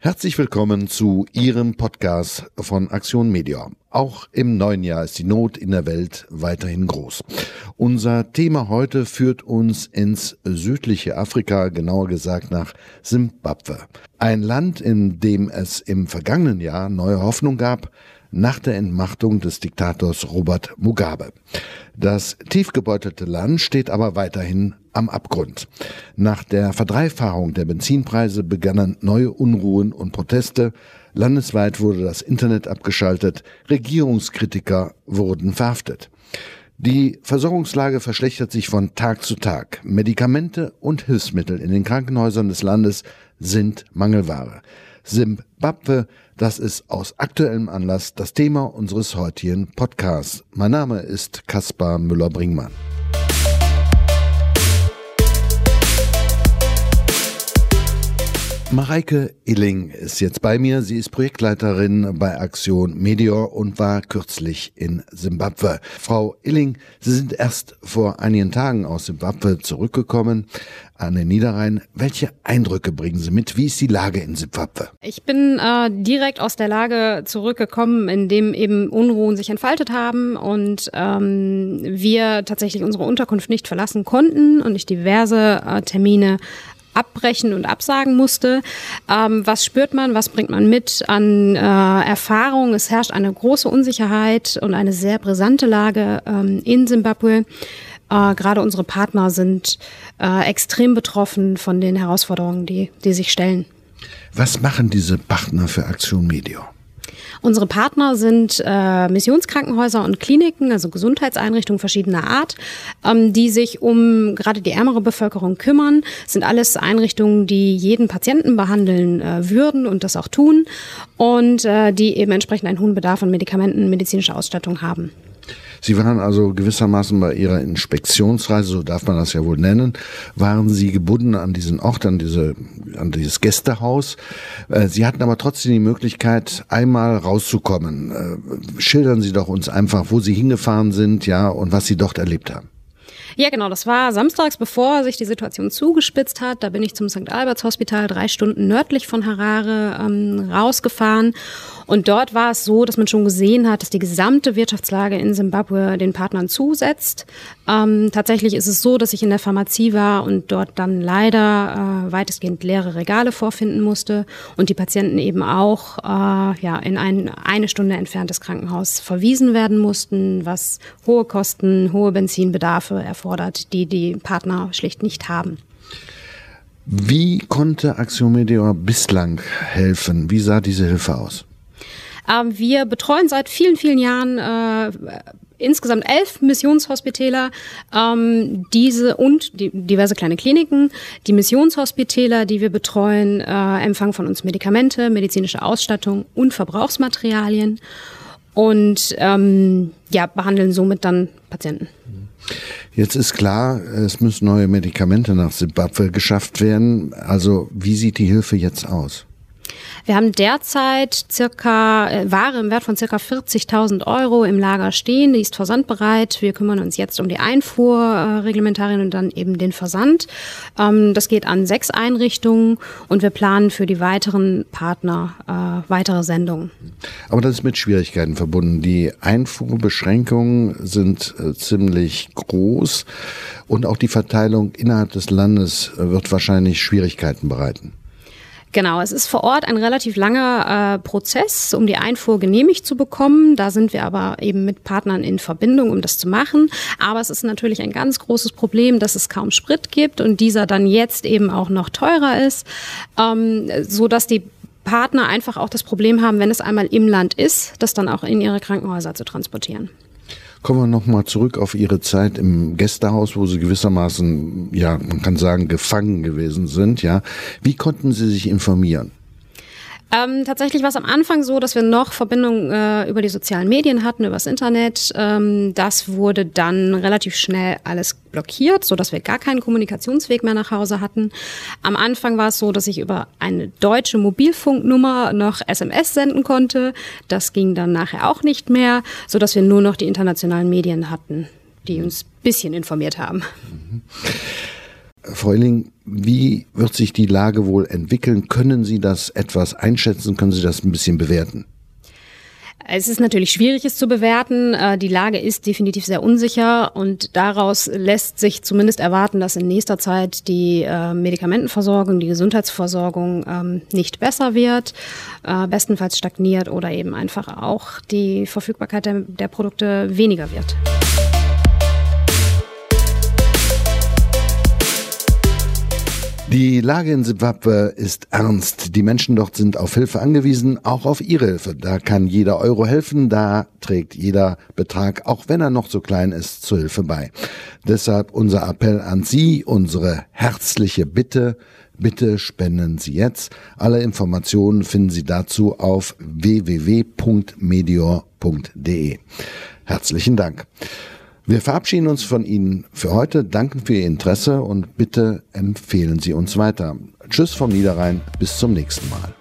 Herzlich willkommen zu Ihrem Podcast von Aktion Media. Auch im neuen Jahr ist die Not in der Welt weiterhin groß. Unser Thema heute führt uns ins südliche Afrika, genauer gesagt nach Simbabwe. Ein Land, in dem es im vergangenen Jahr neue Hoffnung gab, nach der Entmachtung des Diktators Robert Mugabe. Das tiefgebeutelte Land steht aber weiterhin am Abgrund. Nach der Verdreifachung der Benzinpreise begannen neue Unruhen und Proteste. Landesweit wurde das Internet abgeschaltet. Regierungskritiker wurden verhaftet. Die Versorgungslage verschlechtert sich von Tag zu Tag. Medikamente und Hilfsmittel in den Krankenhäusern des Landes sind Mangelware. Simbabwe, das ist aus aktuellem Anlass das Thema unseres heutigen Podcasts. Mein Name ist Kaspar Müller-Bringmann. Mareike Illing ist jetzt bei mir. Sie ist Projektleiterin bei Aktion Meteor und war kürzlich in Simbabwe. Frau Illing, Sie sind erst vor einigen Tagen aus Simbabwe zurückgekommen an den Niederrhein. Welche Eindrücke bringen Sie mit? Wie ist die Lage in Simbabwe? Ich bin äh, direkt aus der Lage zurückgekommen, in dem eben Unruhen sich entfaltet haben und ähm, wir tatsächlich unsere Unterkunft nicht verlassen konnten und ich diverse äh, Termine abbrechen und absagen musste. Ähm, was spürt man, was bringt man mit an äh, Erfahrung? Es herrscht eine große Unsicherheit und eine sehr brisante Lage ähm, in Simbabwe. Äh, Gerade unsere Partner sind äh, extrem betroffen von den Herausforderungen, die, die sich stellen. Was machen diese Partner für Aktion Media? Unsere Partner sind äh, Missionskrankenhäuser und Kliniken, also Gesundheitseinrichtungen verschiedener Art, ähm, die sich um gerade die ärmere Bevölkerung kümmern. Das sind alles Einrichtungen, die jeden Patienten behandeln äh, würden und das auch tun und äh, die eben entsprechend einen hohen Bedarf an Medikamenten, medizinischer Ausstattung haben. Sie waren also gewissermaßen bei Ihrer Inspektionsreise, so darf man das ja wohl nennen, waren Sie gebunden an diesen Ort, an diese, an dieses Gästehaus. Äh, Sie hatten aber trotzdem die Möglichkeit, einmal rauszukommen. Äh, schildern Sie doch uns einfach, wo Sie hingefahren sind, ja, und was Sie dort erlebt haben. Ja, genau. Das war samstags, bevor sich die Situation zugespitzt hat. Da bin ich zum St. Alberts Hospital drei Stunden nördlich von Harare ähm, rausgefahren und dort war es so, dass man schon gesehen hat, dass die gesamte Wirtschaftslage in Simbabwe den Partnern zusetzt. Ähm, tatsächlich ist es so, dass ich in der Pharmazie war und dort dann leider äh, weitestgehend leere Regale vorfinden musste und die Patienten eben auch äh, ja, in ein eine Stunde entferntes Krankenhaus verwiesen werden mussten, was hohe Kosten, hohe Benzinbedarfe erfordert, die die Partner schlicht nicht haben. Wie konnte Meteor bislang helfen? Wie sah diese Hilfe aus? Ähm, wir betreuen seit vielen, vielen Jahren äh, insgesamt elf Missionshospitäler, ähm, diese und die, diverse kleine Kliniken. Die Missionshospitäler, die wir betreuen, äh, empfangen von uns Medikamente, medizinische Ausstattung und Verbrauchsmaterialien und ähm, ja, behandeln somit dann Patienten. Jetzt ist klar, es müssen neue Medikamente nach Simbabwe geschafft werden. Also wie sieht die Hilfe jetzt aus? Wir haben derzeit circa äh, Ware im Wert von circa 40.000 Euro im Lager stehen. Die ist versandbereit. Wir kümmern uns jetzt um die Einfuhrreglementarien und dann eben den Versand. Ähm, das geht an sechs Einrichtungen und wir planen für die weiteren Partner äh, weitere Sendungen. Aber das ist mit Schwierigkeiten verbunden. Die Einfuhrbeschränkungen sind äh, ziemlich groß und auch die Verteilung innerhalb des Landes wird wahrscheinlich Schwierigkeiten bereiten. Genau, es ist vor Ort ein relativ langer äh, Prozess, um die Einfuhr genehmigt zu bekommen. Da sind wir aber eben mit Partnern in Verbindung, um das zu machen. Aber es ist natürlich ein ganz großes Problem, dass es kaum Sprit gibt und dieser dann jetzt eben auch noch teurer ist, ähm, so dass die Partner einfach auch das Problem haben, wenn es einmal im Land ist, das dann auch in ihre Krankenhäuser zu transportieren. Kommen wir nochmal zurück auf Ihre Zeit im Gästehaus, wo Sie gewissermaßen, ja, man kann sagen, gefangen gewesen sind, ja. Wie konnten Sie sich informieren? Ähm, tatsächlich war es am Anfang so, dass wir noch Verbindung äh, über die sozialen Medien hatten, übers Internet. Ähm, das wurde dann relativ schnell alles blockiert, so dass wir gar keinen Kommunikationsweg mehr nach Hause hatten. Am Anfang war es so, dass ich über eine deutsche Mobilfunknummer noch SMS senden konnte. Das ging dann nachher auch nicht mehr, so dass wir nur noch die internationalen Medien hatten, die uns bisschen informiert haben. Mhm. Frau Illing, Wie wird sich die Lage wohl entwickeln? Können Sie das etwas einschätzen? Können Sie das ein bisschen bewerten? Es ist natürlich schwierig, es zu bewerten. Äh, die Lage ist definitiv sehr unsicher und daraus lässt sich zumindest erwarten, dass in nächster Zeit die äh, Medikamentenversorgung, die Gesundheitsversorgung ähm, nicht besser wird, äh, bestenfalls stagniert oder eben einfach auch die Verfügbarkeit der, der Produkte weniger wird. Die Lage in Simbabwe ist ernst. Die Menschen dort sind auf Hilfe angewiesen, auch auf ihre Hilfe. Da kann jeder Euro helfen, da trägt jeder Betrag, auch wenn er noch so klein ist, zur Hilfe bei. Deshalb unser Appell an Sie, unsere herzliche Bitte, bitte spenden Sie jetzt. Alle Informationen finden Sie dazu auf www.medior.de. Herzlichen Dank. Wir verabschieden uns von Ihnen für heute, danken für Ihr Interesse und bitte empfehlen Sie uns weiter. Tschüss vom Niederrhein, bis zum nächsten Mal.